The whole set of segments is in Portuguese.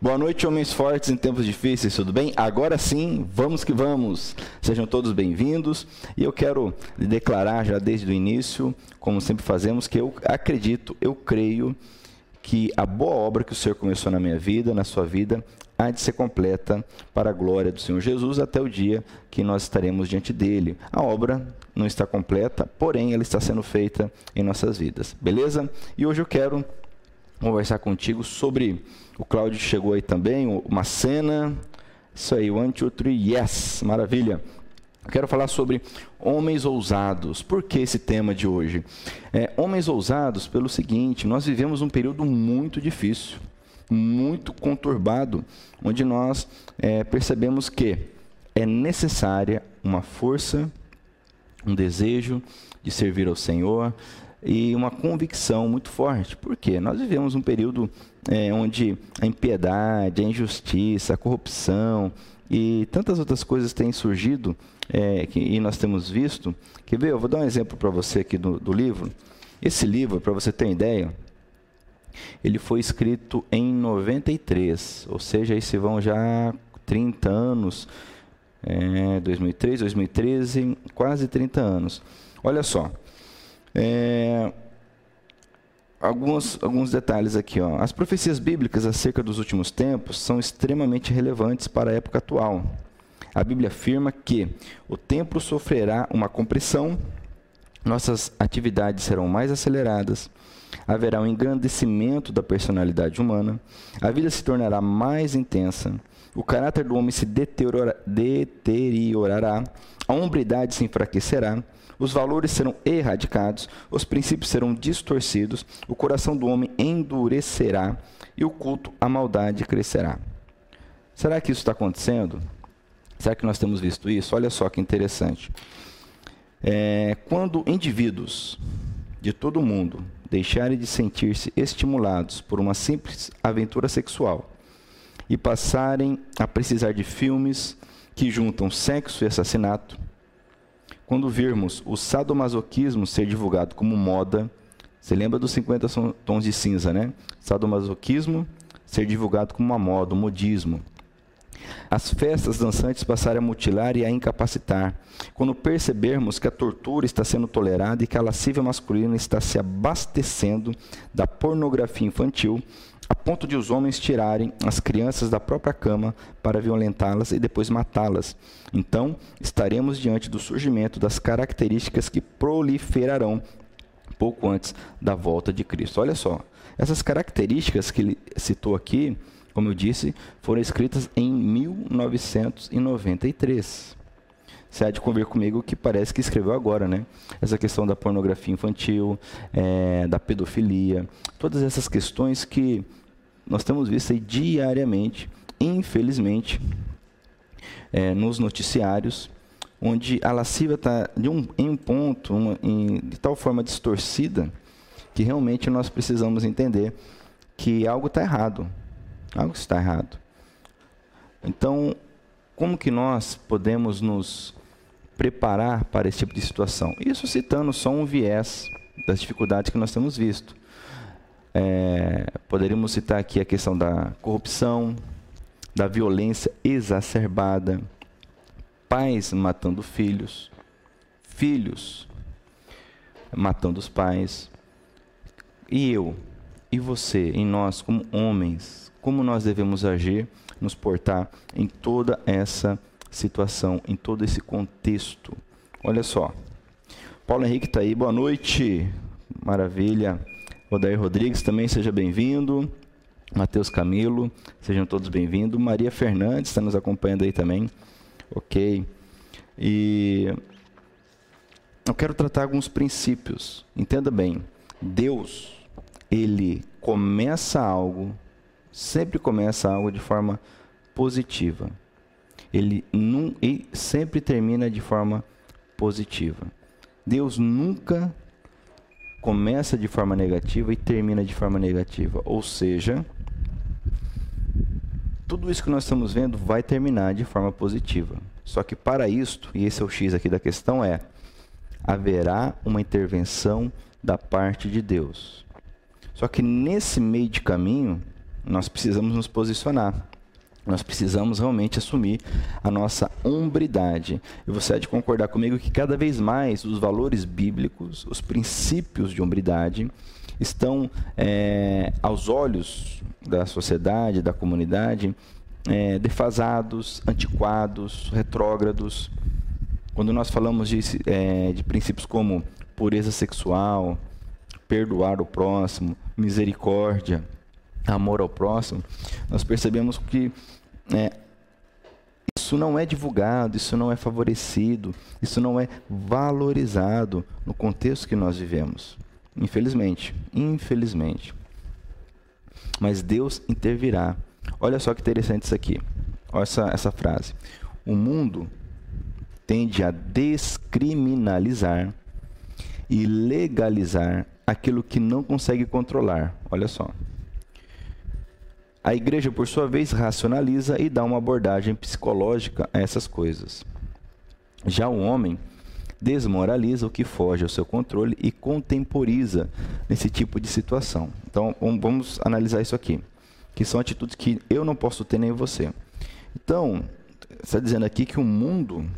Boa noite, homens fortes em tempos difíceis, tudo bem? Agora sim, vamos que vamos. Sejam todos bem-vindos. E eu quero declarar já desde o início, como sempre fazemos, que eu acredito, eu creio que a boa obra que o Senhor começou na minha vida, na sua vida, há de ser completa para a glória do Senhor Jesus até o dia que nós estaremos diante dele. A obra não está completa, porém ela está sendo feita em nossas vidas. Beleza? E hoje eu quero conversar contigo sobre. O Cláudio chegou aí também, uma cena. Isso aí, one, two, three, yes, maravilha. Eu quero falar sobre homens ousados. Por que esse tema de hoje? É, homens ousados, pelo seguinte: nós vivemos um período muito difícil, muito conturbado, onde nós é, percebemos que é necessária uma força, um desejo de servir ao Senhor, e uma convicção muito forte. Por quê? Nós vivemos um período é, onde a impiedade, a injustiça, a corrupção e tantas outras coisas têm surgido é, que, e nós temos visto. Quer ver? Eu vou dar um exemplo para você aqui do, do livro. Esse livro, para você ter uma ideia, ele foi escrito em 93, ou seja, aí se vão já 30 anos, é, 2003, 2013, quase 30 anos. Olha só, é, alguns, alguns detalhes aqui. Ó. As profecias bíblicas acerca dos últimos tempos são extremamente relevantes para a época atual. A Bíblia afirma que o templo sofrerá uma compressão, nossas atividades serão mais aceleradas, haverá um engrandecimento da personalidade humana, a vida se tornará mais intensa, o caráter do homem se deteriora, deteriorará, a hombridade se enfraquecerá, os valores serão erradicados, os princípios serão distorcidos, o coração do homem endurecerá e o culto à maldade crescerá. Será que isso está acontecendo? Será que nós temos visto isso? Olha só que interessante. É, quando indivíduos de todo o mundo deixarem de sentir-se estimulados por uma simples aventura sexual e passarem a precisar de filmes que juntam sexo e assassinato, quando virmos o sadomasoquismo ser divulgado como moda, você lembra dos 50 tons de cinza, né? Sadomasoquismo ser divulgado como uma moda, um modismo. As festas dançantes passarem a mutilar e a incapacitar. Quando percebermos que a tortura está sendo tolerada e que a lascívia masculina está se abastecendo da pornografia infantil, a ponto de os homens tirarem as crianças da própria cama para violentá-las e depois matá-las. Então, estaremos diante do surgimento das características que proliferarão pouco antes da volta de Cristo. Olha só, essas características que ele citou aqui, como eu disse, foram escritas em 1993. Você há de convir comigo que parece que escreveu agora, né? Essa questão da pornografia infantil, é, da pedofilia, todas essas questões que nós temos visto aí diariamente, infelizmente, é, nos noticiários, onde a lascívia está um, em um ponto, uma, em, de tal forma distorcida, que realmente nós precisamos entender que algo está errado. Algo está errado. Então, como que nós podemos nos preparar para esse tipo de situação? Isso citando só um viés das dificuldades que nós temos visto. É, poderíamos citar aqui a questão da corrupção, da violência exacerbada, pais matando filhos, filhos matando os pais. E eu, e você, em nós como homens, como nós devemos agir, nos portar em toda essa situação, em todo esse contexto. Olha só. Paulo Henrique está aí, boa noite. Maravilha. Odair Rodrigues também seja bem-vindo. Matheus Camilo, sejam todos bem-vindos. Maria Fernandes está nos acompanhando aí também. Ok. E eu quero tratar alguns princípios. Entenda bem. Deus, ele começa algo, sempre começa algo de forma positiva. Ele, num, ele sempre termina de forma positiva. Deus nunca começa de forma negativa e termina de forma negativa. Ou seja, tudo isso que nós estamos vendo vai terminar de forma positiva. Só que para isto, e esse é o X aqui da questão, é haverá uma intervenção da parte de Deus. Só que nesse meio de caminho, nós precisamos nos posicionar. Nós precisamos realmente assumir a nossa hombridade. E você há de concordar comigo que cada vez mais os valores bíblicos, os princípios de hombridade, estão é, aos olhos da sociedade, da comunidade, é, defasados, antiquados, retrógrados. Quando nós falamos de, é, de princípios como pureza sexual, perdoar o próximo, misericórdia, amor ao próximo, nós percebemos que é, isso não é divulgado, isso não é favorecido, isso não é valorizado no contexto que nós vivemos. Infelizmente, infelizmente. Mas Deus intervirá. Olha só que interessante isso aqui. Olha essa, essa frase. O mundo tende a descriminalizar e legalizar aquilo que não consegue controlar. Olha só. A igreja, por sua vez, racionaliza e dá uma abordagem psicológica a essas coisas. Já o homem desmoraliza o que foge ao seu controle e contemporiza nesse tipo de situação. Então, vamos analisar isso aqui, que são atitudes que eu não posso ter nem você. Então, está dizendo aqui que o mundo,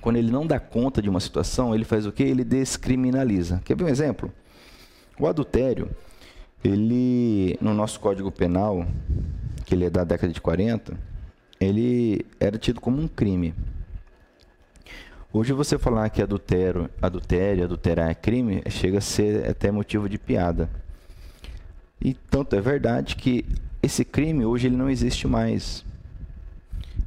quando ele não dá conta de uma situação, ele faz o quê? Ele descriminaliza. Quer ver um exemplo? O adultério, ele, no nosso Código Penal, que ele é da década de 40, ele era tido como um crime. Hoje você falar que adultério, adultério, adulterar é crime, chega a ser até motivo de piada. E tanto é verdade que esse crime hoje ele não existe mais.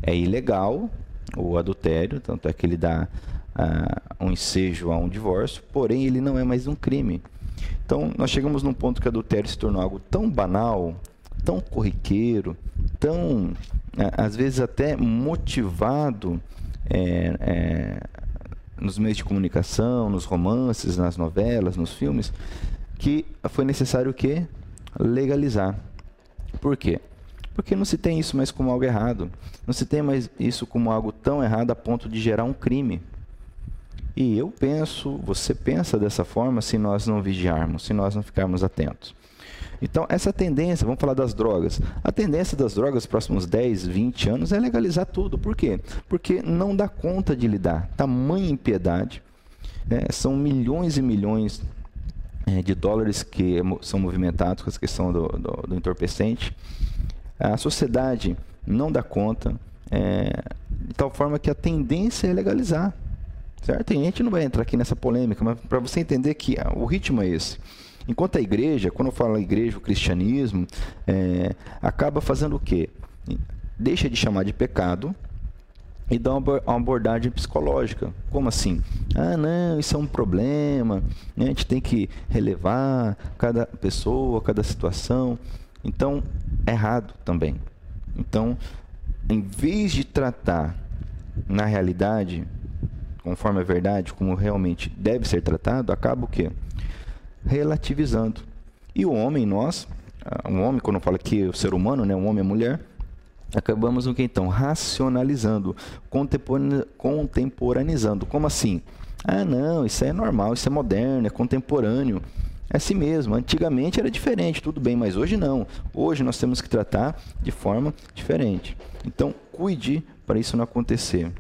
É ilegal o adultério, tanto é que ele dá uh, um ensejo a um divórcio, porém ele não é mais um crime. Então nós chegamos num ponto que o adultério se tornou algo tão banal, tão corriqueiro, tão uh, às vezes até motivado é, é, nos meios de comunicação, nos romances, nas novelas, nos filmes, que foi necessário o quê? Legalizar. Por quê? Porque não se tem isso mais como algo errado. Não se tem mais isso como algo tão errado a ponto de gerar um crime. E eu penso, você pensa dessa forma se nós não vigiarmos, se nós não ficarmos atentos. Então, essa tendência, vamos falar das drogas. A tendência das drogas nos próximos 10, 20 anos é legalizar tudo. Por quê? Porque não dá conta de lidar. Tamanha impiedade. É, são milhões e milhões é, de dólares que são movimentados com essa questão do, do, do entorpecente. A sociedade não dá conta, é, de tal forma que a tendência é legalizar. Certo? E a gente não vai entrar aqui nessa polêmica, mas para você entender que o ritmo é esse. Enquanto a igreja, quando eu falo igreja, o cristianismo, é, acaba fazendo o quê? Deixa de chamar de pecado e dá uma abordagem psicológica. Como assim? Ah, não, isso é um problema, né? a gente tem que relevar cada pessoa, cada situação. Então, é errado também. Então, em vez de tratar na realidade, conforme a verdade, como realmente deve ser tratado, acaba o quê? relativizando. E o homem, nós, ah, homem, quando fala que o ser humano, né, o homem e mulher, acabamos o que então? Racionalizando, contemporaneizando. Como assim? Ah, não, isso é normal, isso é moderno, é contemporâneo. É assim mesmo. Antigamente era diferente, tudo bem, mas hoje não. Hoje nós temos que tratar de forma diferente. Então, cuide para isso não acontecer.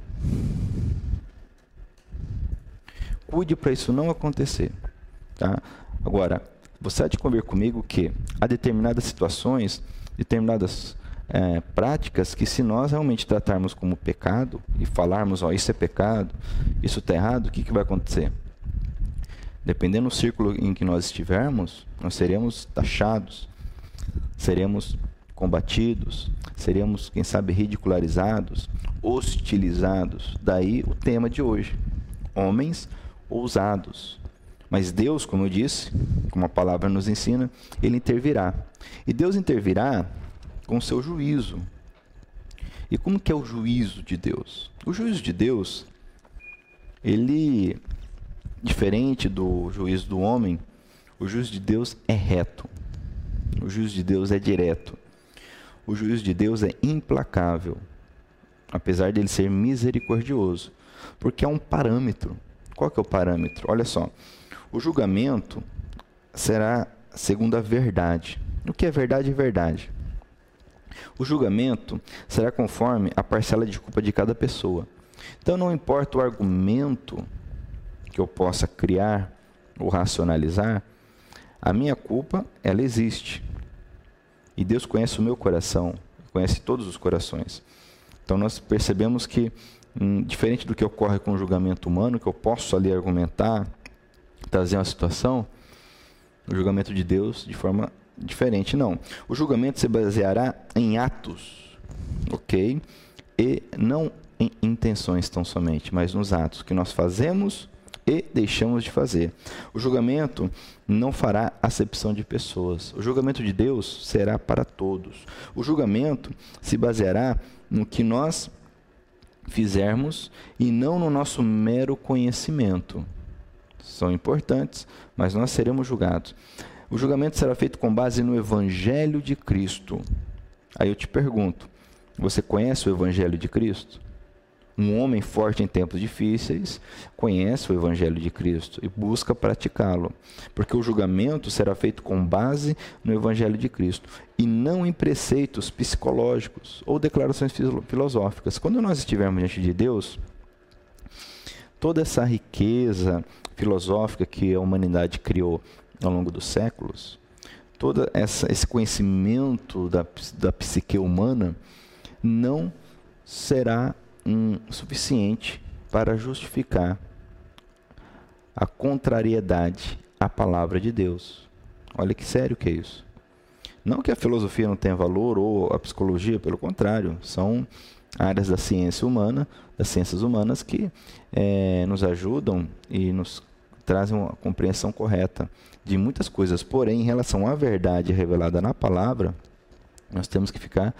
Cuide para isso não acontecer. Tá? Agora, você há de convir comigo que há determinadas situações, determinadas é, práticas que se nós realmente tratarmos como pecado e falarmos, ó, isso é pecado, isso está errado, o que, que vai acontecer? Dependendo do círculo em que nós estivermos, nós seremos taxados, seremos combatidos, seremos, quem sabe, ridicularizados, hostilizados. Daí o tema de hoje: homens ousados, mas Deus, como eu disse, como a palavra nos ensina, ele intervirá. E Deus intervirá com o seu juízo. E como que é o juízo de Deus? O juízo de Deus, ele diferente do juízo do homem, o juízo de Deus é reto. O juízo de Deus é direto. o juízo de Deus é implacável, apesar dele ser misericordioso, porque é um parâmetro. Qual que é o parâmetro? Olha só, o julgamento será segundo a verdade. O que é verdade é verdade. O julgamento será conforme a parcela de culpa de cada pessoa. Então não importa o argumento que eu possa criar ou racionalizar, a minha culpa, ela existe. E Deus conhece o meu coração, conhece todos os corações. Então nós percebemos que, diferente do que ocorre com o julgamento humano, que eu posso ali argumentar, trazer uma situação, o julgamento de Deus de forma diferente não. O julgamento se baseará em atos, ok? E não em intenções tão somente, mas nos atos que nós fazemos e deixamos de fazer. O julgamento não fará acepção de pessoas. O julgamento de Deus será para todos. O julgamento se baseará no que nós fizermos e não no nosso mero conhecimento. São importantes, mas nós seremos julgados. O julgamento será feito com base no Evangelho de Cristo. Aí eu te pergunto: você conhece o Evangelho de Cristo? Um homem forte em tempos difíceis conhece o Evangelho de Cristo e busca praticá-lo, porque o julgamento será feito com base no Evangelho de Cristo e não em preceitos psicológicos ou declarações filosóficas. Quando nós estivermos diante de Deus, toda essa riqueza filosófica que a humanidade criou ao longo dos séculos, todo essa, esse conhecimento da, da psique humana não será um, suficiente para justificar a contrariedade à palavra de Deus. Olha que sério que é isso. Não que a filosofia não tenha valor ou a psicologia, pelo contrário, são áreas da ciência humana, das ciências humanas que é, nos ajudam e nos trazem uma compreensão correta de muitas coisas. Porém, em relação à verdade revelada na palavra, nós temos que ficar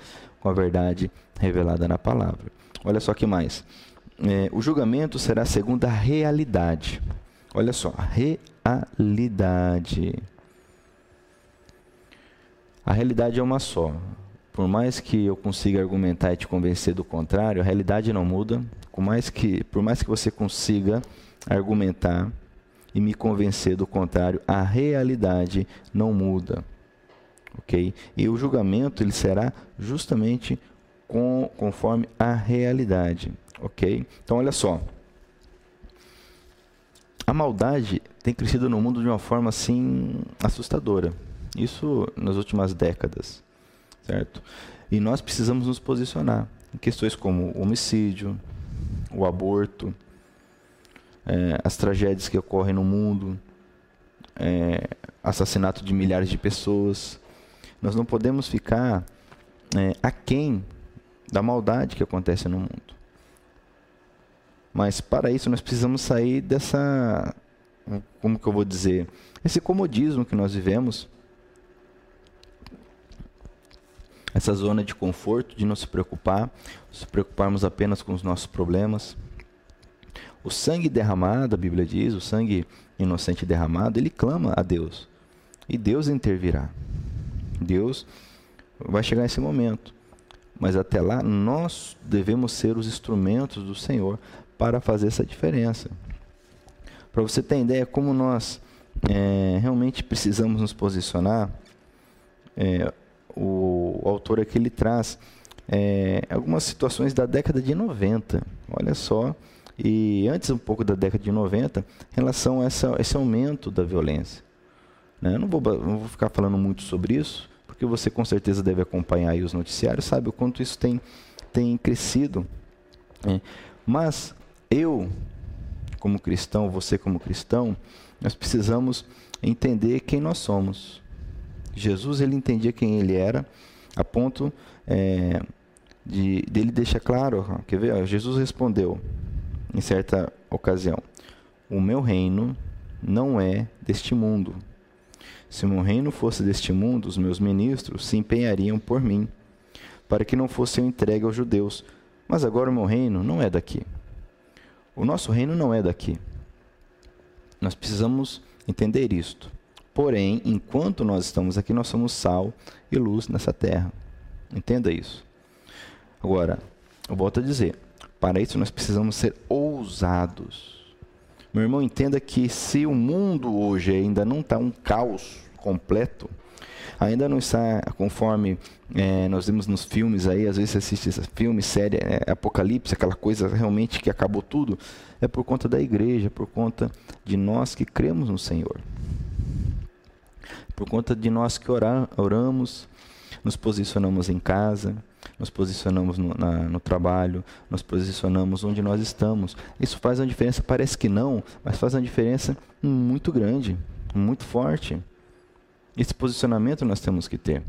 com a verdade revelada na palavra. Olha só que mais. É, o julgamento será segundo a realidade. Olha só, realidade. A realidade é uma só. Por mais que eu consiga argumentar e te convencer do contrário, a realidade não muda. Por mais que, por mais que você consiga argumentar e me convencer do contrário, a realidade não muda. OK? E o julgamento ele será justamente com, conforme a realidade, ok? Então, olha só. A maldade tem crescido no mundo de uma forma assim assustadora. Isso nas últimas décadas, certo? E nós precisamos nos posicionar em questões como o homicídio, o aborto, é, as tragédias que ocorrem no mundo, é, assassinato de milhares de pessoas. Nós não podemos ficar é, aquém da maldade que acontece no mundo. Mas para isso nós precisamos sair dessa, como que eu vou dizer, esse comodismo que nós vivemos, essa zona de conforto, de não se preocupar, se preocuparmos apenas com os nossos problemas. O sangue derramado, a Bíblia diz, o sangue inocente derramado, ele clama a Deus. E Deus intervirá. Deus vai chegar nesse momento. Mas até lá, nós devemos ser os instrumentos do Senhor para fazer essa diferença. Para você ter ideia como nós é, realmente precisamos nos posicionar, é, o, o, autor aqui ele traz é, algumas situações da década de 90. Olha só, e antes um pouco da década de 90, em relação a essa, esse aumento da violência. Né? Eu não vou, não vou ficar falando muito sobre isso, porque você com certeza deve acompanhar os noticiários, sabe o quanto isso tem, tem crescido. É. Mas eu, como cristão, você como cristão, nós precisamos entender quem nós somos. Jesus ele entendia quem ele era, a ponto é, de dele deixar claro, quer ver? Jesus respondeu em certa ocasião: O meu reino não é deste mundo. Se meu reino fosse deste mundo, os meus ministros se empenhariam por mim, para que não fosse eu entregue aos judeus. Mas agora o meu reino não é daqui. O nosso reino não é daqui. Nós precisamos entender isto. Porém, enquanto nós estamos aqui, nós somos sal e luz nessa terra. Entenda isso. Agora, eu volto a dizer, para isso nós precisamos ser ousados. Meu irmão, entenda que se o mundo hoje ainda não está um caos completo, ainda não está conforme é, nós vemos nos filmes aí, às vezes você assiste esse filme, série, é, Apocalipse, aquela coisa realmente que acabou tudo, é por conta da igreja, por conta de nós que cremos no Senhor. Por conta de nós que orar, oramos, nos posicionamos em casa, nos posicionamos no, na, no trabalho, nos posicionamos onde nós estamos. Isso faz uma diferença, parece que não, mas faz uma diferença muito grande, muito forte. Esse posicionamento nós temos que ter.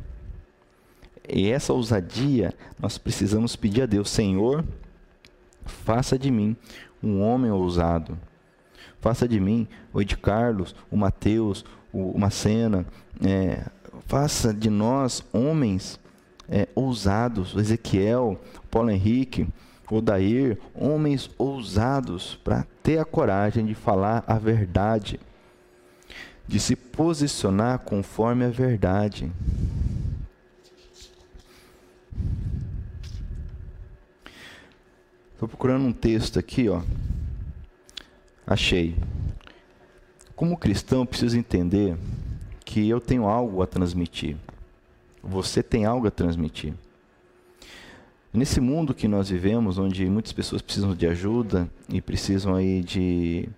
E essa ousadia nós precisamos pedir a Deus: Senhor, faça de mim um homem ousado. Faça de mim o Ed Carlos, o Mateus, o Macena. É, faça de nós homens é, ousados, o Ezequiel, o Paulo Henrique, o Odair, homens ousados para ter a coragem de falar a verdade, de se posicionar conforme a verdade. Estou procurando um texto aqui, ó. Achei. Como cristão, eu preciso entender que eu tenho algo a transmitir. Você tem algo a transmitir. Nesse mundo que nós vivemos, onde muitas pessoas precisam de ajuda e precisam aí de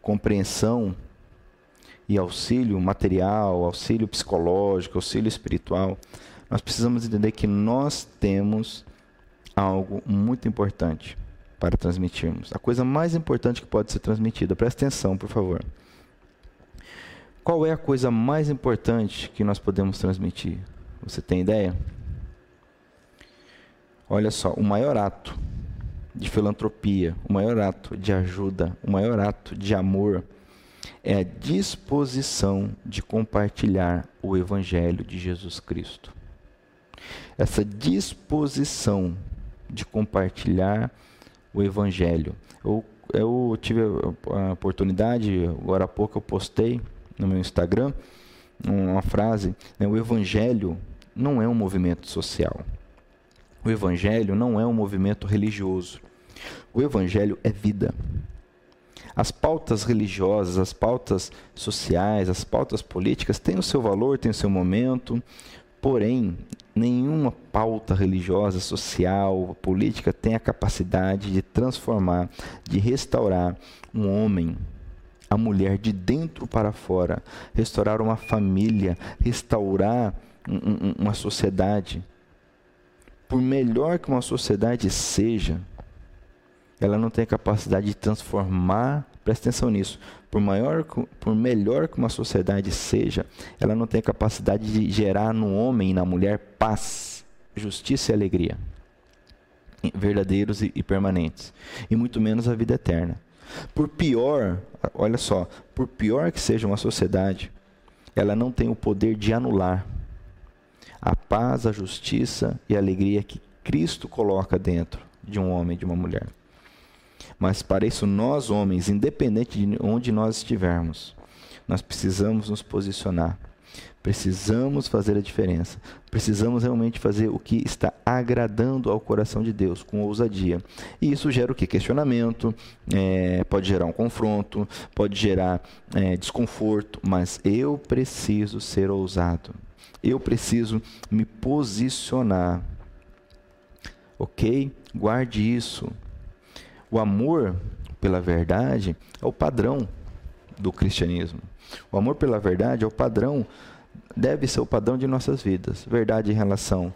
compreensão e auxílio material, auxílio psicológico, auxílio espiritual, nós precisamos entender que nós temos algo muito importante para transmitirmos. A coisa mais importante que pode ser transmitida, presta atenção, por favor. Qual é a coisa mais importante que nós podemos transmitir? Você tem ideia? Olha só, o maior ato de filantropia, o maior ato de ajuda, o maior ato de amor é a disposição de compartilhar o Evangelho de Jesus Cristo. Essa disposição de compartilhar o Evangelho. Eu, eu tive a oportunidade, agora há pouco eu postei no meu Instagram, uma frase, né, o evangelho não é um movimento social. O evangelho não é um movimento religioso. O evangelho é vida. As pautas religiosas, as pautas sociais, as pautas políticas têm o seu valor, têm o seu momento, porém, nenhuma pauta religiosa, social, política tem a capacidade de transformar, de restaurar um homem, a mulher de dentro para fora, restaurar uma família, restaurar um, um, uma sociedade. Por melhor que uma sociedade seja, ela não tem a capacidade de transformar, presta atenção nisso, por, maior, por melhor que uma sociedade seja, ela não tem a capacidade de gerar no homem e na mulher paz, justiça e alegria, verdadeiros e, e permanentes, e muito menos a vida eterna. Por pior, olha só, por pior que seja uma sociedade, ela não tem o poder de anular a paz, a justiça e a alegria que Cristo coloca dentro de um homem e de uma mulher. Mas para isso, nós homens, independente de onde nós estivermos, nós precisamos nos posicionar Precisamos fazer a diferença. Precisamos realmente fazer o que está agradando ao coração de Deus, com ousadia. E isso gera o que? Questionamento, é, pode gerar um confronto, pode gerar é, desconforto, mas eu preciso ser ousado. Eu preciso me posicionar. Ok? Guarde isso. O amor pela verdade é o padrão do cristianismo. O amor pela verdade é o padrão deve ser o padrão de nossas vidas. Verdade em relação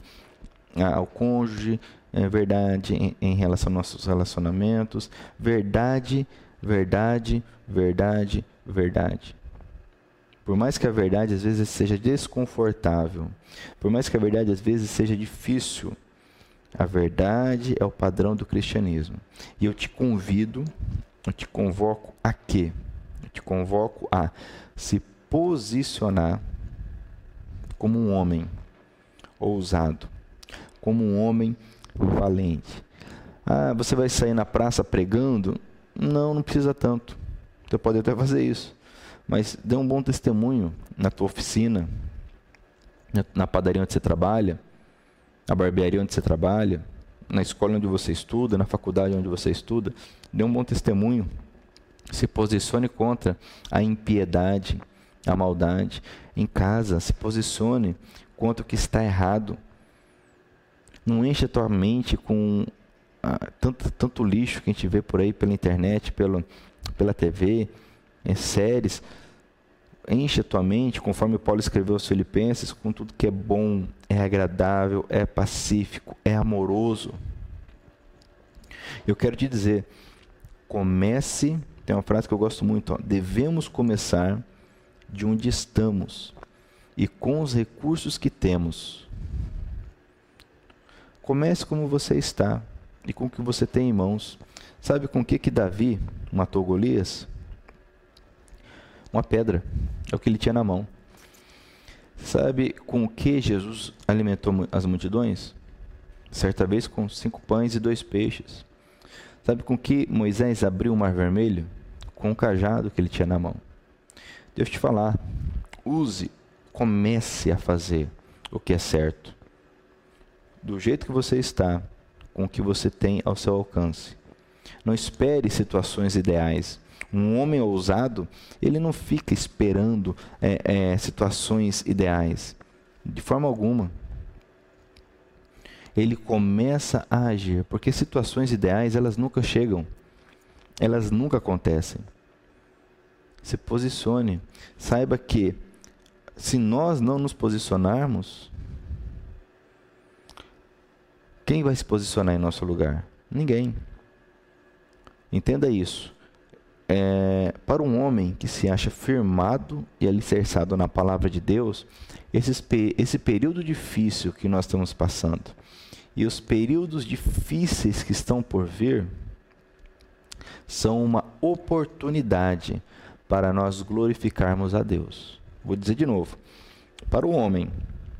ao cônjuge, é verdade em, relação aos nossos relacionamentos, verdade, verdade, verdade, verdade. Por mais que a verdade às vezes seja desconfortável, por mais que a verdade às vezes seja difícil, a verdade é o padrão do cristianismo. E eu te convido, eu te convoco a quê? Eu te convoco a se posicionar como um homem ousado, como um homem valente. Ah, você vai sair na praça pregando? Não, não precisa tanto. Você pode até fazer isso. Mas dê um bom testemunho na tua oficina, na padaria onde você trabalha, na barbearia onde você trabalha, na escola onde você estuda, na faculdade onde você estuda, dê um bom testemunho. Se posicione contra a impiedade, a maldade. Em casa, se posicione contra o que está errado. Não encha a tua mente com ah, tanto, tanto lixo que a gente vê por aí pela internet, pelo, pela TV, em séries. Enche a tua mente, conforme Paulo escreveu aos Filipenses, com tudo que é bom, é agradável, é pacífico, é amoroso. Eu quero te dizer, comece, tem uma frase que eu gosto muito, ó, devemos começar de onde estamos e com os recursos que temos. Comece como você está e com o que você tem em mãos. Sabe com que que Davi matou Golias? Uma pedra. É o que ele tinha na mão. Sabe com o que Jesus alimentou as multidões? Certa vez com cinco pães e dois peixes. Sabe com que Moisés abriu o mar vermelho? Com o cajado que ele tinha na mão. Deus te falar, use, comece a fazer o que é certo. Do jeito que você está, com o que você tem ao seu alcance. Não espere situações ideais. Um homem ousado, ele não fica esperando é, é, situações ideais, de forma alguma. Ele começa a agir, porque situações ideais elas nunca chegam, elas nunca acontecem. Se posicione, saiba que se nós não nos posicionarmos, quem vai se posicionar em nosso lugar? Ninguém. Entenda isso é, para um homem que se acha firmado e alicerçado na palavra de Deus, esse, esse período difícil que nós estamos passando e os períodos difíceis que estão por vir são uma oportunidade para nós glorificarmos a Deus. Vou dizer de novo: para o homem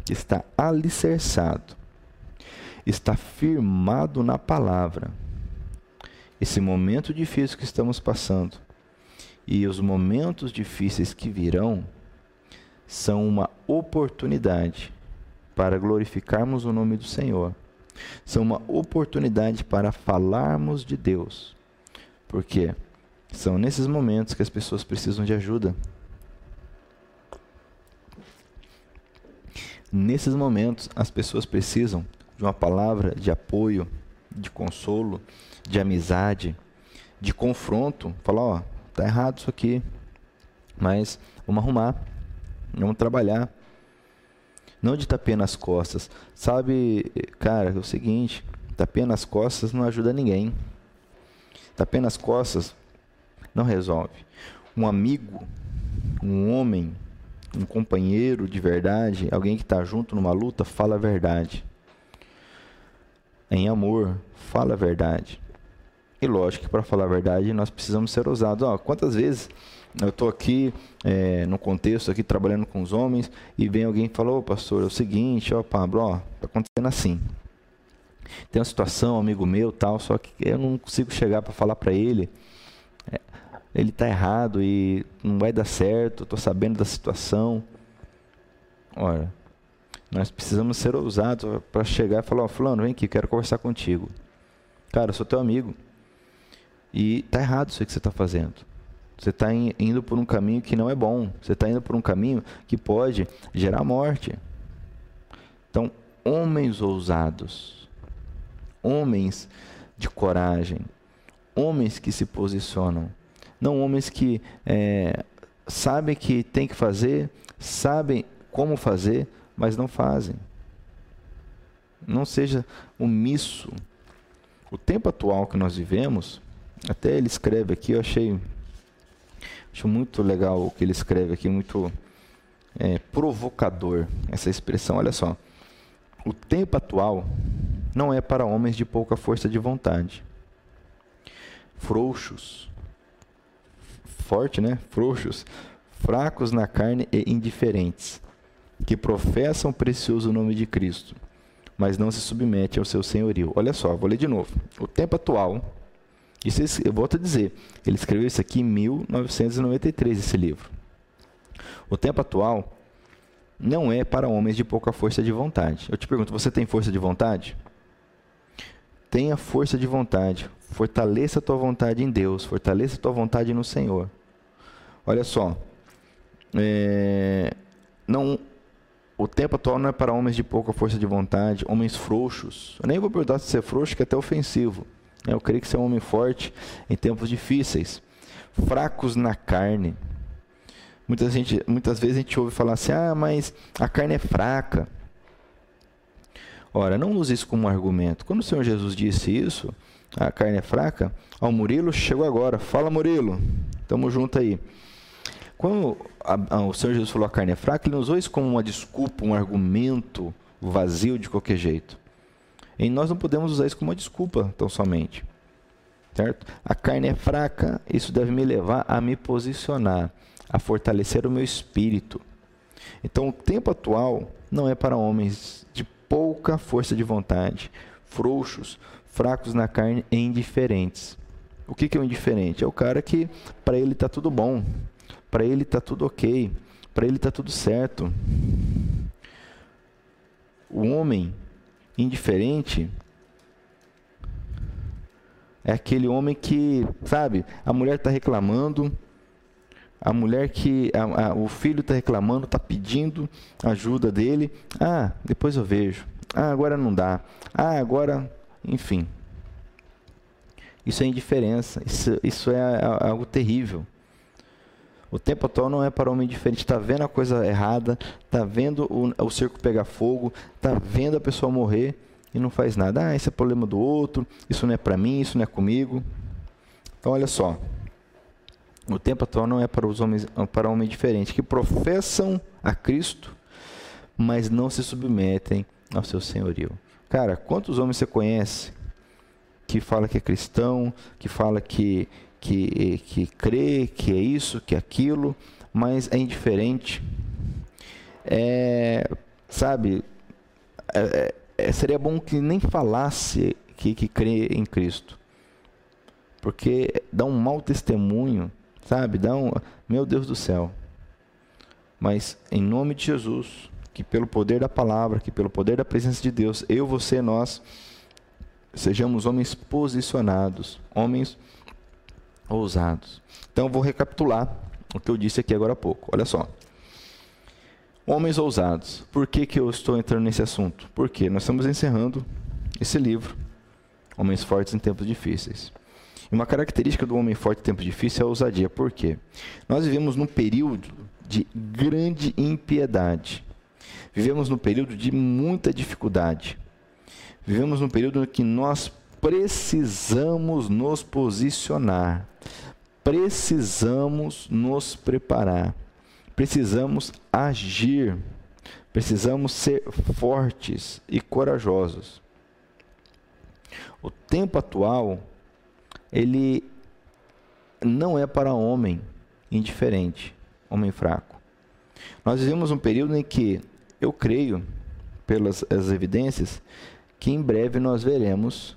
que está alicerçado, está firmado na palavra, esse momento difícil que estamos passando e os momentos difíceis que virão são uma oportunidade para glorificarmos o nome do Senhor. São uma oportunidade para falarmos de Deus. Porque são nesses momentos que as pessoas precisam de ajuda. Nesses momentos, as pessoas precisam de uma palavra de apoio, de consolo, de amizade, de confronto. Falar, ó, tá errado isso aqui, mas vamos arrumar, vamos trabalhar. Não de tapinha nas costas. Sabe, cara, é o seguinte, tapinha nas costas não ajuda ninguém. Tapinha nas costas não resolve. Um amigo, um homem, um companheiro de verdade, alguém que está junto numa luta, fala a verdade. Em amor, fala a verdade. E lógico que para falar a verdade nós precisamos ser ousados. Ó, quantas vezes eu estou aqui é, no contexto aqui trabalhando com os homens e vem alguém e fala, ô pastor, é o seguinte, ó Pablo, ó, tá acontecendo assim. Tem uma situação, amigo meu, tal, só que eu não consigo chegar para falar para ele. É, ele está errado e não vai dar certo, estou sabendo da situação. Olha, nós precisamos ser ousados para chegar e falar, ó, fulano, vem aqui, quero conversar contigo. Cara, eu sou teu amigo. E tá errado isso que você está fazendo. Você está indo por um caminho que não é bom. Você está indo por um caminho que pode gerar morte. Então, homens ousados, homens de coragem, homens que se posicionam, não homens que é, sabem que tem que fazer, sabem como fazer, mas não fazem. Não seja omisso. O tempo atual que nós vivemos até ele escreve aqui, eu achei acho muito legal o que ele escreve aqui, muito é, provocador essa expressão. Olha só, o tempo atual não é para homens de pouca força de vontade, frouxos, forte, né? Frouxos, fracos na carne e indiferentes, que professam o precioso nome de Cristo, mas não se submetem ao seu senhorio. Olha só, vou ler de novo. O tempo atual isso eu volto a dizer, ele escreveu isso aqui em 1993, esse livro. O tempo atual não é para homens de pouca força de vontade. Eu te pergunto, você tem força de vontade? Tenha força de vontade. Fortaleça a tua vontade em Deus. Fortaleça a tua vontade no Senhor. Olha só. É, não, o tempo atual não é para homens de pouca força de vontade, homens frouxos. Eu nem vou perguntar se você é frouxo, que é até ofensivo. Eu creio que você é um homem forte em tempos difíceis. Fracos na carne. Muita gente, muitas vezes a gente ouve falar assim: ah, mas a carne é fraca. Ora, não use isso como um argumento. Quando o Senhor Jesus disse isso, a carne é fraca, ao Murilo chegou agora. Fala, Murilo. Tamo junto aí. Quando a, a, o Senhor Jesus falou a carne é fraca, ele não usou isso como uma desculpa, um argumento vazio de qualquer jeito. E nós não podemos usar isso como uma desculpa, tão somente. Certo? A carne é fraca, isso deve me levar a me posicionar, a fortalecer o meu espírito. Então, o tempo atual não é para homens de pouca força de vontade, frouxos, fracos na carne e indiferentes. O que, que é o indiferente? É o cara que para ele está tudo bom, para ele está tudo ok, para ele está tudo certo. O homem indiferente é aquele homem que, sabe, a mulher está reclamando, a mulher que, a, a, o filho está reclamando, está pedindo ajuda dele. Ah, depois eu vejo. Ah, agora não dá. Ah, agora, enfim. Isso é indiferença. Isso, isso é algo terrível. O tempo atual não é para homem diferente. Está vendo a coisa errada, está vendo o, o circo pegar fogo, está vendo a pessoa morrer e não faz nada. Ah, esse é problema do outro, isso não é para mim, isso não é comigo. Então, olha só. O tempo atual não é para os homens, para homens diferentes que professam a Cristo, mas não se submetem ao seu senhorio. Cara, quantos homens você conhece que fala que é cristão, que fala que que, que crê que é isso, que é aquilo, mas é indiferente. É, sabe, é, é, seria bom que nem falasse que, que crê em Cristo, porque dá um mau testemunho, sabe? Dá um, meu Deus do céu. Mas em nome de Jesus, que pelo poder da palavra, que pelo poder da presença de Deus, eu, você, nós sejamos homens posicionados, homens ousados. Então, vou recapitular o que eu disse aqui agora há pouco. Olha só. Homens ousados. Por que, que eu estou entrando nesse assunto? Porque nós estamos encerrando esse livro, Homens Fortes em Tempos Difíceis. E uma característica do homem forte em tempos difíceis é a ousadia. Por quê? Nós vivemos num período de grande impiedade. Vivemos num período de muita dificuldade. Vivemos num período em que nós precisamos nos posicionar, precisamos nos preparar, precisamos agir, precisamos ser fortes e corajosos. O tempo atual, ele não é para homem indiferente, homem fraco. Nós vivemos um período em que eu creio, pelas evidências, que em breve nós veremos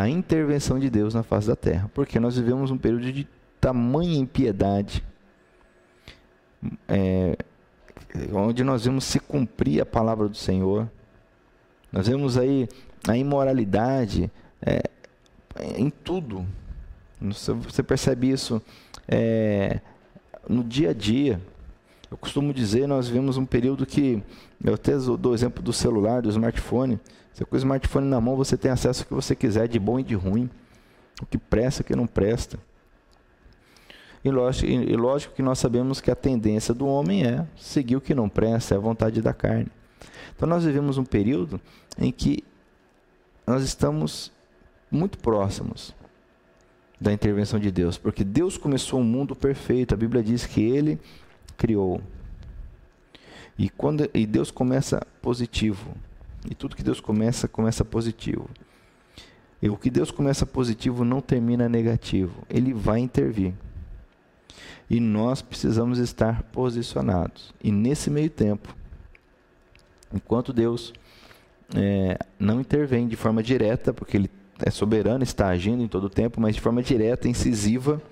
a intervenção de Deus na face da terra, porque nós vivemos um período de tamanha impiedade, é, onde nós vemos se cumprir a palavra do Senhor, nós vemos aí a imoralidade é, em tudo. Você percebe isso é, no dia a dia. Eu costumo dizer, nós vivemos um período que, eu até dou o exemplo do celular, do smartphone, você com o smartphone na mão, você tem acesso ao que você quiser, de bom e de ruim. O que presta o que não presta. E lógico, e lógico que nós sabemos que a tendência do homem é seguir o que não presta, é a vontade da carne. Então nós vivemos um período em que nós estamos muito próximos da intervenção de Deus, porque Deus começou um mundo perfeito. A Bíblia diz que ele criou. E quando e Deus começa positivo. E tudo que Deus começa, começa positivo. E o que Deus começa positivo não termina negativo. Ele vai intervir. E nós precisamos estar posicionados. E nesse meio tempo, enquanto Deus é, não intervém de forma direta, porque Ele é soberano, está agindo em todo o tempo, mas de forma direta, incisiva,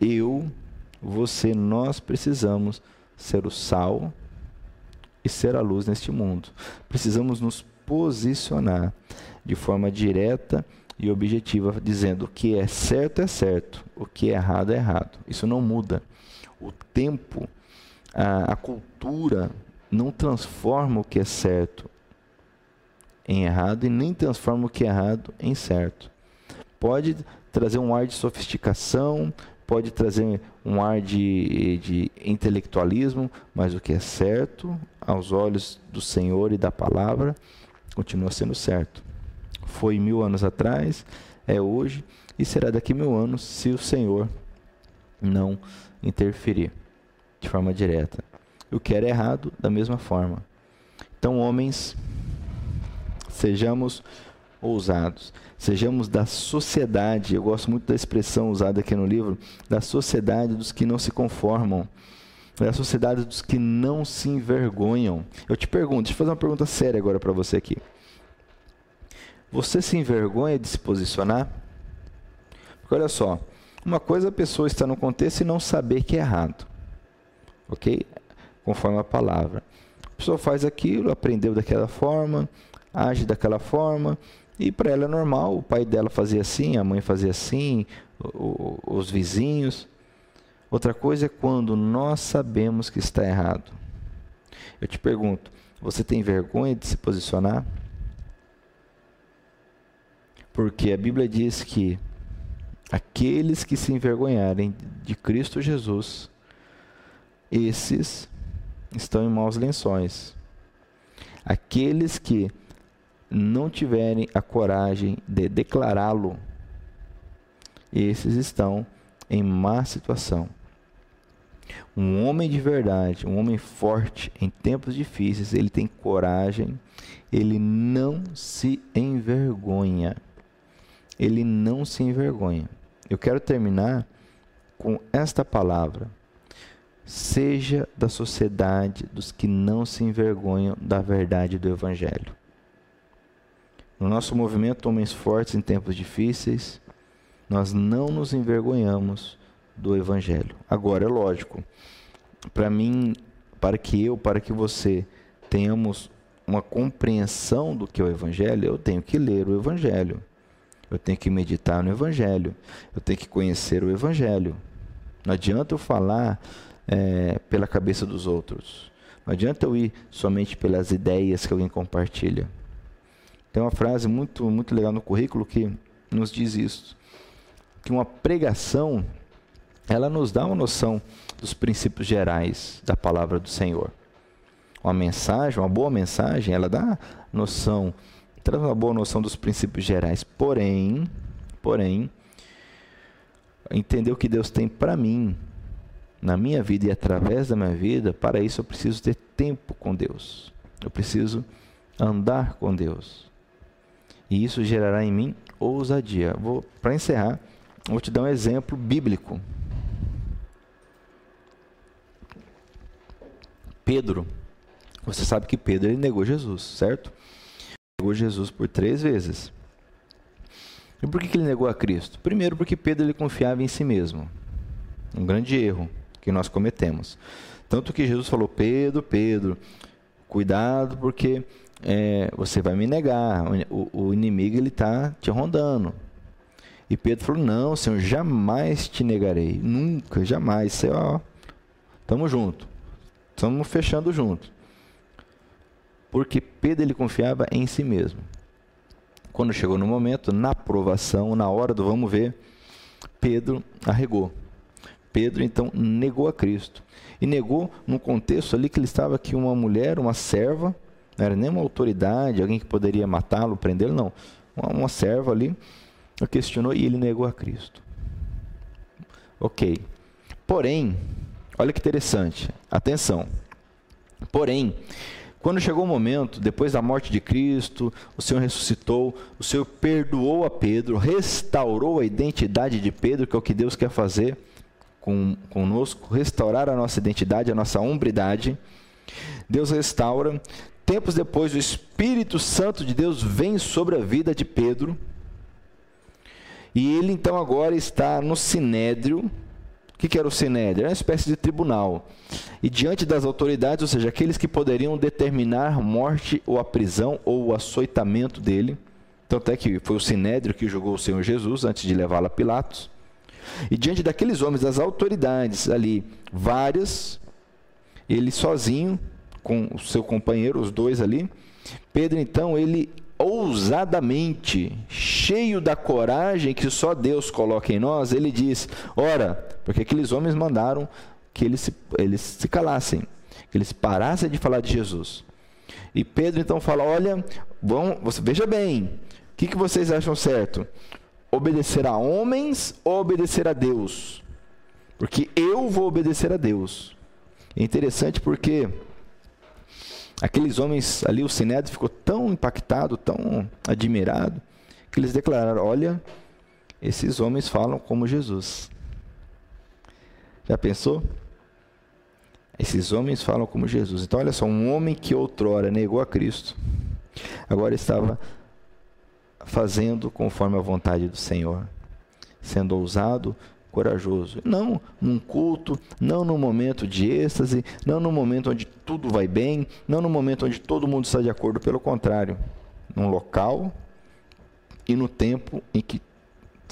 eu, você, nós precisamos ser o sal e ser a luz neste mundo. Precisamos nos posicionar de forma direta e objetiva, dizendo o que é certo é certo, o que é errado é errado. Isso não muda. O tempo, a, a cultura não transforma o que é certo em errado e nem transforma o que é errado em certo. Pode trazer um ar de sofisticação, pode trazer um ar de, de intelectualismo, mas o que é certo aos olhos do Senhor e da palavra continua sendo certo. Foi mil anos atrás, é hoje e será daqui mil anos se o Senhor não interferir de forma direta. O que era errado, da mesma forma. Então, homens, sejamos ousados, sejamos da sociedade. Eu gosto muito da expressão usada aqui no livro, da sociedade dos que não se conformam, da sociedade dos que não se envergonham. Eu te pergunto, deixa eu fazer uma pergunta séria agora para você aqui. Você se envergonha de se posicionar? Porque olha só, uma coisa é a pessoa estar no contexto e não saber que é errado. Ok? Conforme a palavra. A pessoa faz aquilo, aprendeu daquela forma, age daquela forma, e para ela é normal. O pai dela fazia assim, a mãe fazia assim, o, o, os vizinhos. Outra coisa é quando nós sabemos que está errado. Eu te pergunto, você tem vergonha de se posicionar? Porque a Bíblia diz que aqueles que se envergonharem de Cristo Jesus, esses estão em maus lençóis. Aqueles que não tiverem a coragem de declará-lo, esses estão em má situação. Um homem de verdade, um homem forte em tempos difíceis, ele tem coragem, ele não se envergonha. Ele não se envergonha. Eu quero terminar com esta palavra. Seja da sociedade dos que não se envergonham da verdade do Evangelho. No nosso movimento Homens Fortes em Tempos Difíceis, nós não nos envergonhamos do Evangelho. Agora, é lógico, para mim, para que eu, para que você tenhamos uma compreensão do que é o Evangelho, eu tenho que ler o Evangelho. Eu tenho que meditar no Evangelho. Eu tenho que conhecer o Evangelho. Não adianta eu falar é, pela cabeça dos outros. Não adianta eu ir somente pelas ideias que alguém compartilha. Tem uma frase muito, muito legal no currículo que nos diz isso. Que uma pregação, ela nos dá uma noção dos princípios gerais da palavra do Senhor. Uma mensagem, uma boa mensagem, ela dá noção, traz uma boa noção dos princípios gerais. Porém, porém, entender o que Deus tem para mim, na minha vida e através da minha vida, para isso eu preciso ter tempo com Deus. Eu preciso andar com Deus. E isso gerará em mim ousadia. Vou para encerrar, vou te dar um exemplo bíblico. Pedro, você sabe que Pedro ele negou Jesus, certo? Negou Jesus por três vezes. E por que, ele negou a Cristo? Primeiro, porque Pedro ele confiava em si mesmo. Um grande erro que nós cometemos. Tanto que Jesus falou: Pedro, Pedro, cuidado, porque é, você vai me negar, o, o inimigo ele está te rondando. E Pedro falou: Não, Senhor, jamais te negarei, nunca, jamais. Senhor, ó, tamo junto, estamos fechando junto. Porque Pedro ele confiava em si mesmo. Quando chegou no momento, na provação, na hora do vamos ver, Pedro arregou. Pedro então negou a Cristo. E negou num contexto ali que ele estava que uma mulher, uma serva, não era nem uma autoridade, alguém que poderia matá-lo, prendê-lo, não. Uma, uma serva ali questionou e ele negou a Cristo. Ok. Porém, olha que interessante, atenção. Porém, quando chegou o momento, depois da morte de Cristo, o Senhor ressuscitou, o Senhor perdoou a Pedro, restaurou a identidade de Pedro, que é o que Deus quer fazer com, conosco, restaurar a nossa identidade, a nossa hombridade. Deus restaura, Tempos depois, o Espírito Santo de Deus vem sobre a vida de Pedro. E ele então agora está no sinédrio, O que era o Sinédrio? Era uma espécie de tribunal. E diante das autoridades, ou seja, aqueles que poderiam determinar morte ou a prisão ou o açoitamento dele. Tanto é que foi o Sinédrio que julgou o Senhor Jesus antes de levá-lo a Pilatos. E diante daqueles homens, das autoridades ali, várias, ele sozinho, com o seu companheiro, os dois ali, Pedro então, ele ousadamente, cheio da coragem que só Deus coloca em nós, ele diz: Ora, porque aqueles homens mandaram que eles se, eles se calassem, que eles parassem de falar de Jesus. E Pedro então fala: Olha, vão, você, veja bem, o que, que vocês acham certo? Obedecer a homens ou obedecer a Deus? Porque eu vou obedecer a Deus. É interessante porque Aqueles homens ali, o Sinédrio ficou tão impactado, tão admirado, que eles declararam: Olha, esses homens falam como Jesus. Já pensou? Esses homens falam como Jesus. Então, olha só, um homem que outrora negou a Cristo, agora estava fazendo conforme a vontade do Senhor, sendo ousado, corajoso. Não num culto, não num momento de êxtase, não num momento onde tudo vai bem, não num momento onde todo mundo está de acordo, pelo contrário, num local e no tempo em que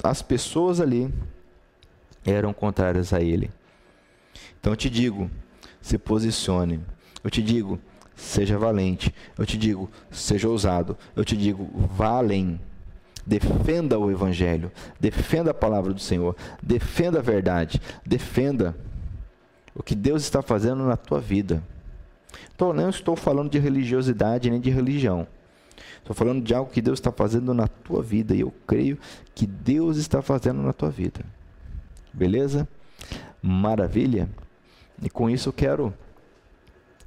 as pessoas ali eram contrárias a ele. Então eu te digo, se posicione. Eu te digo, seja valente. Eu te digo, seja ousado. Eu te digo, vá além. Defenda o Evangelho, defenda a palavra do Senhor, defenda a verdade, defenda o que Deus está fazendo na tua vida. Então, não estou falando de religiosidade nem de religião. Estou falando de algo que Deus está fazendo na tua vida. E eu creio que Deus está fazendo na tua vida. Beleza? Maravilha? E com isso eu quero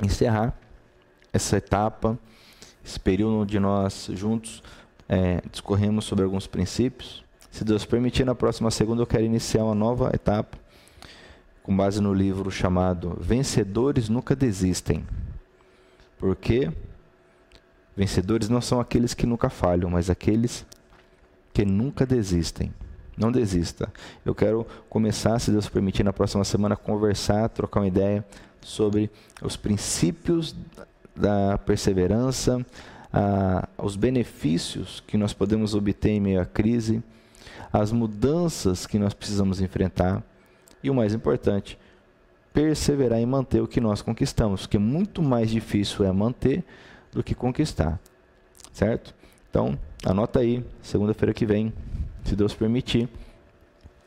encerrar essa etapa, esse período de nós juntos é, discorremos sobre alguns princípios. Se Deus permitir, na próxima segunda eu quero iniciar uma nova etapa, com base no livro chamado Vencedores Nunca Desistem. Porque vencedores não são aqueles que nunca falham, mas aqueles que nunca desistem. Não desista. Eu quero começar, se Deus permitir, na próxima semana, conversar, trocar uma ideia sobre os princípios da perseverança, ah, os benefícios que nós podemos obter em meio à crise, as mudanças que nós precisamos enfrentar e o mais importante, perseverar em manter o que nós conquistamos, porque muito mais difícil é manter do que conquistar, certo? Então, anota aí, segunda-feira que vem, se Deus permitir,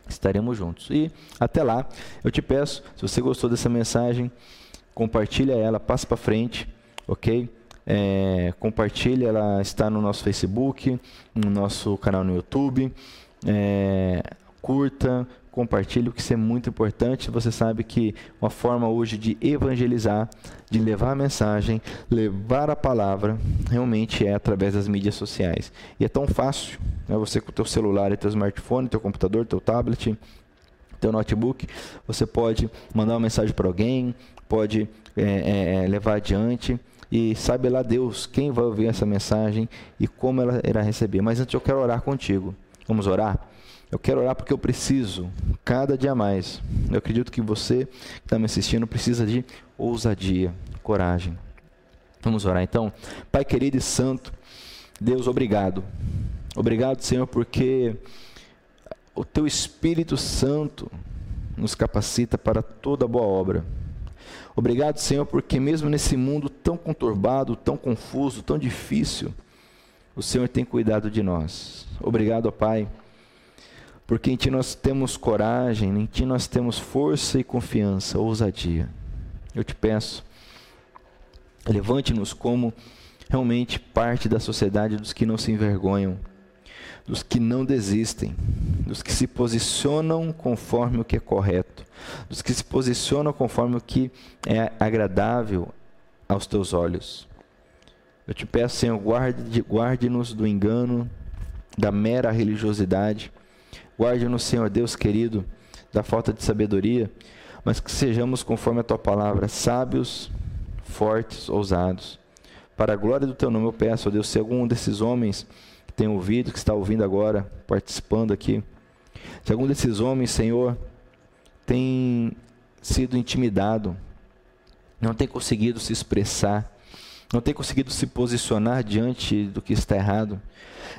estaremos juntos. E até lá, eu te peço, se você gostou dessa mensagem, compartilha ela, passa para frente, ok? É, compartilha, ela está no nosso Facebook, no nosso canal no YouTube. É, curta, compartilhe, o que isso é muito importante. Você sabe que uma forma hoje de evangelizar, de levar a mensagem, levar a palavra, realmente é através das mídias sociais. E é tão fácil, né? você com o teu celular, teu smartphone, teu computador, teu tablet, teu notebook, você pode mandar uma mensagem para alguém, pode é, é, é levar adiante e sabe lá Deus quem vai ouvir essa mensagem e como ela irá receber. Mas antes eu quero orar contigo. Vamos orar? Eu quero orar porque eu preciso, cada dia mais. Eu acredito que você que está me assistindo precisa de ousadia, coragem. Vamos orar então. Pai querido e santo, Deus, obrigado. Obrigado, Senhor, porque o Teu Espírito Santo nos capacita para toda boa obra. Obrigado, Senhor, porque mesmo nesse mundo tão conturbado, tão confuso, tão difícil, o Senhor tem cuidado de nós. Obrigado, Pai, porque em Ti nós temos coragem, em Ti nós temos força e confiança, ousadia. Eu te peço, levante-nos como realmente parte da sociedade dos que não se envergonham dos que não desistem, dos que se posicionam conforme o que é correto, dos que se posicionam conforme o que é agradável aos teus olhos. Eu te peço, Senhor, guarde-nos guarde do engano, da mera religiosidade. Guarde-nos, Senhor Deus querido, da falta de sabedoria, mas que sejamos, conforme a tua palavra, sábios, fortes, ousados. Para a glória do teu nome eu peço, ó Deus, se algum desses homens tem ouvido, que está ouvindo agora, participando aqui. Se algum desses homens, Senhor, tem sido intimidado, não tem conseguido se expressar, não tem conseguido se posicionar diante do que está errado.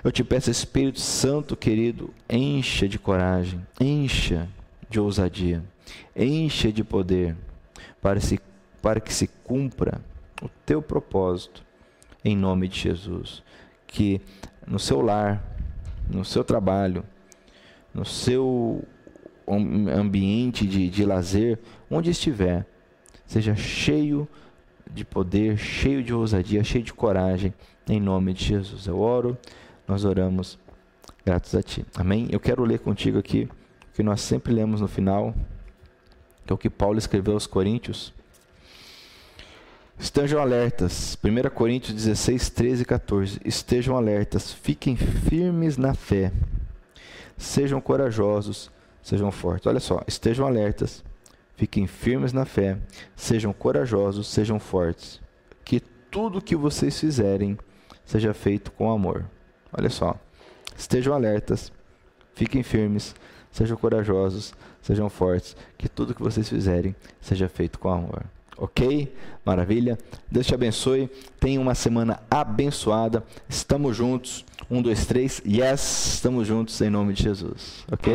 Eu te peço, Espírito Santo querido, encha de coragem, encha de ousadia, encha de poder para, se, para que se cumpra o teu propósito, em nome de Jesus. Que no seu lar, no seu trabalho, no seu ambiente de, de lazer, onde estiver, seja cheio de poder, cheio de ousadia, cheio de coragem, em nome de Jesus. Eu oro, nós oramos, gratos a Ti. Amém? Eu quero ler contigo aqui, o que nós sempre lemos no final, que é o que Paulo escreveu aos Coríntios. Estejam alertas. 1 Coríntios 16, 13 e 14. Estejam alertas, fiquem firmes na fé. Sejam corajosos, sejam fortes. Olha só, estejam alertas, fiquem firmes na fé, sejam corajosos, sejam fortes. Que tudo que vocês fizerem seja feito com amor. Olha só, estejam alertas, fiquem firmes, sejam corajosos, sejam fortes. Que tudo que vocês fizerem seja feito com amor. Ok? Maravilha. Deus te abençoe. Tenha uma semana abençoada. Estamos juntos. Um, dois, três. Yes! Estamos juntos em nome de Jesus. Ok?